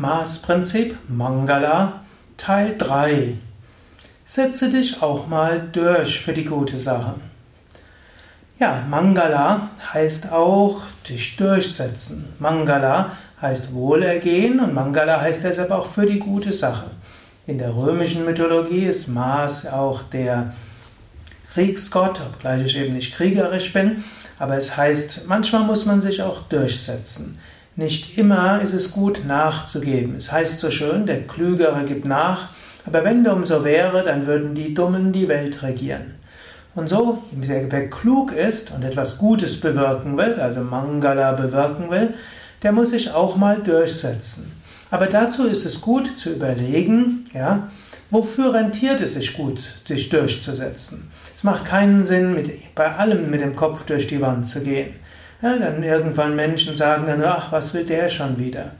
Maßprinzip Mangala Teil 3. Setze dich auch mal durch für die gute Sache. Ja, Mangala heißt auch dich durchsetzen. Mangala heißt Wohlergehen und Mangala heißt deshalb auch für die gute Sache. In der römischen Mythologie ist Mars auch der Kriegsgott, obgleich ich eben nicht kriegerisch bin, aber es heißt, manchmal muss man sich auch durchsetzen. Nicht immer ist es gut nachzugeben. Es heißt so schön, der Klügere gibt nach, aber wenn dem so wäre, dann würden die Dummen die Welt regieren. Und so, wer klug ist und etwas Gutes bewirken will, also Mangala bewirken will, der muss sich auch mal durchsetzen. Aber dazu ist es gut zu überlegen, ja, wofür rentiert es sich gut, sich durchzusetzen. Es macht keinen Sinn, mit, bei allem mit dem Kopf durch die Wand zu gehen. Ja, dann irgendwann Menschen sagen dann, ach, was will der schon wieder?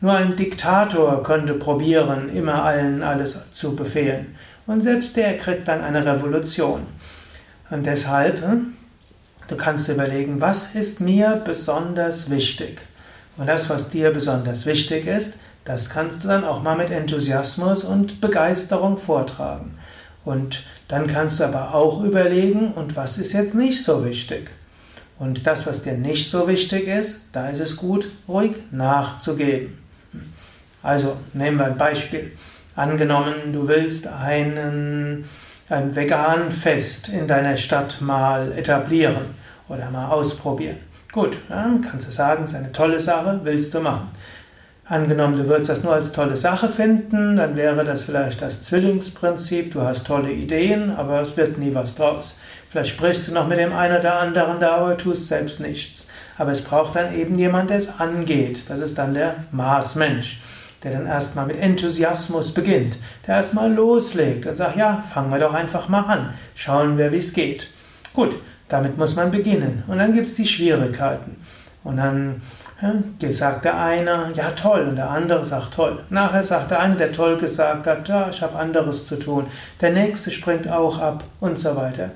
Nur ein Diktator könnte probieren, immer allen alles zu befehlen. Und selbst der kriegt dann eine Revolution. Und deshalb, hm, du kannst überlegen, was ist mir besonders wichtig? Und das, was dir besonders wichtig ist, das kannst du dann auch mal mit Enthusiasmus und Begeisterung vortragen. Und dann kannst du aber auch überlegen, und was ist jetzt nicht so wichtig? Und das, was dir nicht so wichtig ist, da ist es gut, ruhig nachzugeben. Also nehmen wir ein Beispiel. Angenommen, du willst einen, ein vegan Fest in deiner Stadt mal etablieren oder mal ausprobieren. Gut, dann kannst du sagen, es ist eine tolle Sache, willst du machen. Angenommen, du würdest das nur als tolle Sache finden, dann wäre das vielleicht das Zwillingsprinzip, du hast tolle Ideen, aber es wird nie was draus. Vielleicht sprichst du noch mit dem einen oder anderen da, aber tust selbst nichts. Aber es braucht dann eben jemand, der es angeht. Das ist dann der Maßmensch, der dann erstmal mit Enthusiasmus beginnt, der erstmal loslegt und sagt, ja, fangen wir doch einfach mal an, schauen wir, wie es geht. Gut, damit muss man beginnen. Und dann gibt es die Schwierigkeiten. Und dann ja, sagt der eine, ja toll, und der andere sagt toll. Nachher sagt der eine, der toll gesagt hat, ja, ich habe anderes zu tun. Der nächste springt auch ab und so weiter.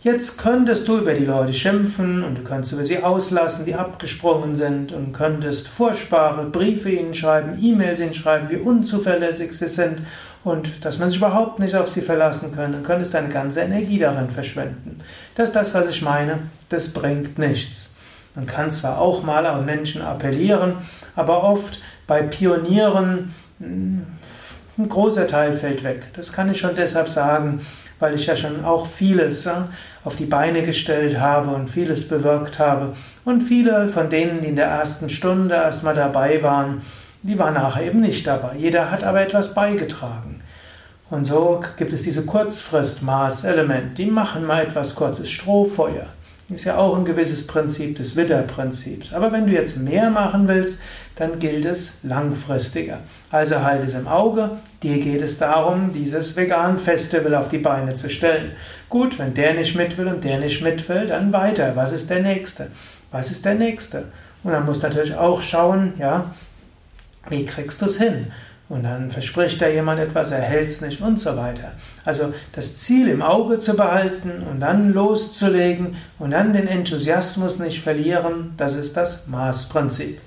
Jetzt könntest du über die Leute schimpfen und du könntest über sie auslassen, die abgesprungen sind und könntest furchtbare Briefe ihnen schreiben, E-Mails ihnen schreiben, wie unzuverlässig sie sind und dass man sich überhaupt nicht auf sie verlassen kann. Dann könntest deine ganze Energie darin verschwenden. Das ist das, was ich meine. Das bringt nichts. Man kann zwar auch mal an Menschen appellieren, aber oft bei Pionieren hm, ein großer Teil fällt weg. Das kann ich schon deshalb sagen, weil ich ja schon auch vieles auf die Beine gestellt habe und vieles bewirkt habe. Und viele von denen, die in der ersten Stunde erstmal dabei waren, die waren nachher eben nicht dabei. Jeder hat aber etwas beigetragen. Und so gibt es diese Kurzfrist-Maß-Element. Die machen mal etwas kurzes Strohfeuer. Ist ja auch ein gewisses Prinzip des Widderprinzips. Aber wenn du jetzt mehr machen willst, dann gilt es langfristiger. Also halt es im Auge. Dir geht es darum, dieses Vegan-Festival auf die Beine zu stellen. Gut, wenn der nicht mit will und der nicht mit will, dann weiter. Was ist der Nächste? Was ist der Nächste? Und dann musst du natürlich auch schauen, ja, wie kriegst du es hin? Und dann verspricht da jemand etwas, er hält es nicht und so weiter. Also das Ziel im Auge zu behalten und dann loszulegen und dann den Enthusiasmus nicht verlieren, das ist das Maßprinzip.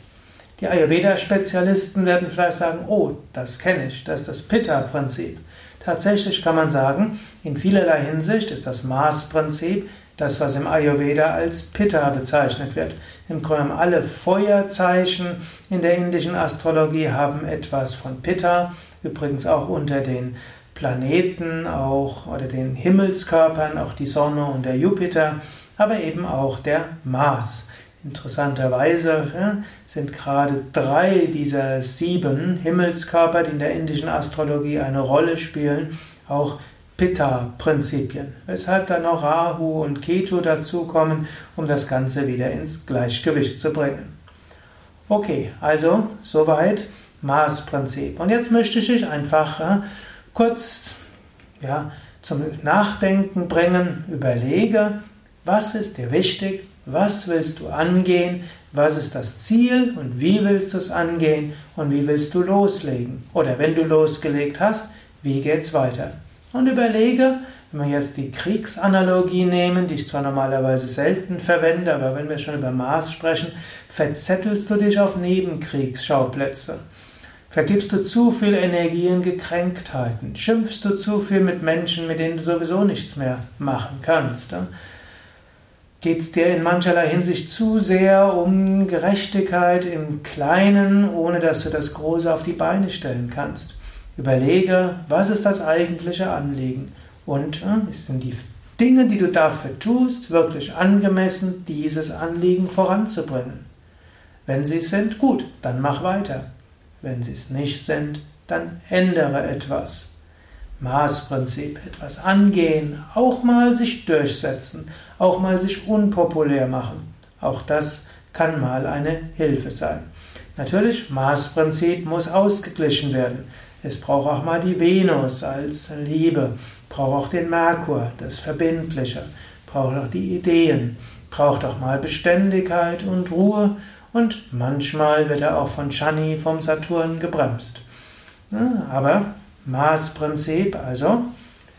Die Ayurveda-Spezialisten werden vielleicht sagen, oh, das kenne ich, das ist das Pitta-Prinzip. Tatsächlich kann man sagen, in vielerlei Hinsicht ist das Maßprinzip das, was im Ayurveda als Pitta bezeichnet wird. Im Grunde alle Feuerzeichen in der indischen Astrologie haben etwas von Pitta, übrigens auch unter den Planeten auch oder den Himmelskörpern, auch die Sonne und der Jupiter, aber eben auch der Mars. Interessanterweise sind gerade drei dieser sieben Himmelskörper, die in der indischen Astrologie eine Rolle spielen, auch Pitta-Prinzipien, weshalb dann auch Rahu und Ketu dazukommen, um das Ganze wieder ins Gleichgewicht zu bringen. Okay, also soweit Maßprinzip. Und jetzt möchte ich dich einfach äh, kurz ja, zum Nachdenken bringen. Überlege, was ist dir wichtig, was willst du angehen, was ist das Ziel und wie willst du es angehen und wie willst du loslegen. Oder wenn du losgelegt hast, wie geht es weiter. Und überlege, wenn wir jetzt die Kriegsanalogie nehmen, die ich zwar normalerweise selten verwende, aber wenn wir schon über Mars sprechen, verzettelst du dich auf Nebenkriegsschauplätze. Vergibst du zu viel Energie in Gekränktheiten? Schimpfst du zu viel mit Menschen, mit denen du sowieso nichts mehr machen kannst? Geht es dir in mancherlei Hinsicht zu sehr um Gerechtigkeit im Kleinen, ohne dass du das Große auf die Beine stellen kannst? Überlege, was ist das eigentliche Anliegen? Und äh, sind die Dinge, die du dafür tust, wirklich angemessen, dieses Anliegen voranzubringen? Wenn sie es sind, gut, dann mach weiter. Wenn sie es nicht sind, dann ändere etwas. Maßprinzip, etwas angehen, auch mal sich durchsetzen, auch mal sich unpopulär machen. Auch das kann mal eine Hilfe sein. Natürlich, Maßprinzip muss ausgeglichen werden. Es braucht auch mal die Venus als Liebe, braucht auch den Merkur, das Verbindliche, braucht auch die Ideen, braucht auch mal Beständigkeit und Ruhe und manchmal wird er auch von Shani, vom Saturn gebremst. Aber Maßprinzip, also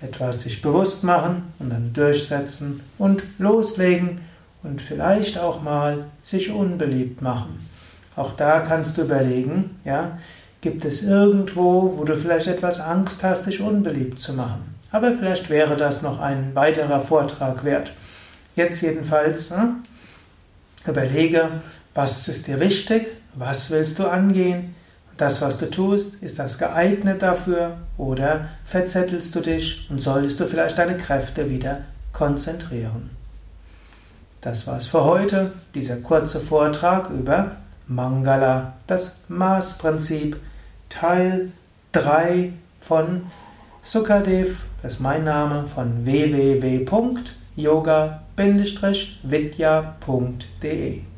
etwas sich bewusst machen und dann durchsetzen und loslegen und vielleicht auch mal sich unbeliebt machen. Auch da kannst du überlegen, ja, gibt es irgendwo, wo du vielleicht etwas Angst hast, dich unbeliebt zu machen. Aber vielleicht wäre das noch ein weiterer Vortrag wert. Jetzt jedenfalls ne, überlege, was ist dir wichtig? Was willst du angehen? Das, was du tust, ist das geeignet dafür? Oder verzettelst du dich und solltest du vielleicht deine Kräfte wieder konzentrieren? Das war's für heute, dieser kurze Vortrag über Mangala, das Maßprinzip, Teil 3 von Sukadev, das ist mein Name, von www.yoga-vidya.de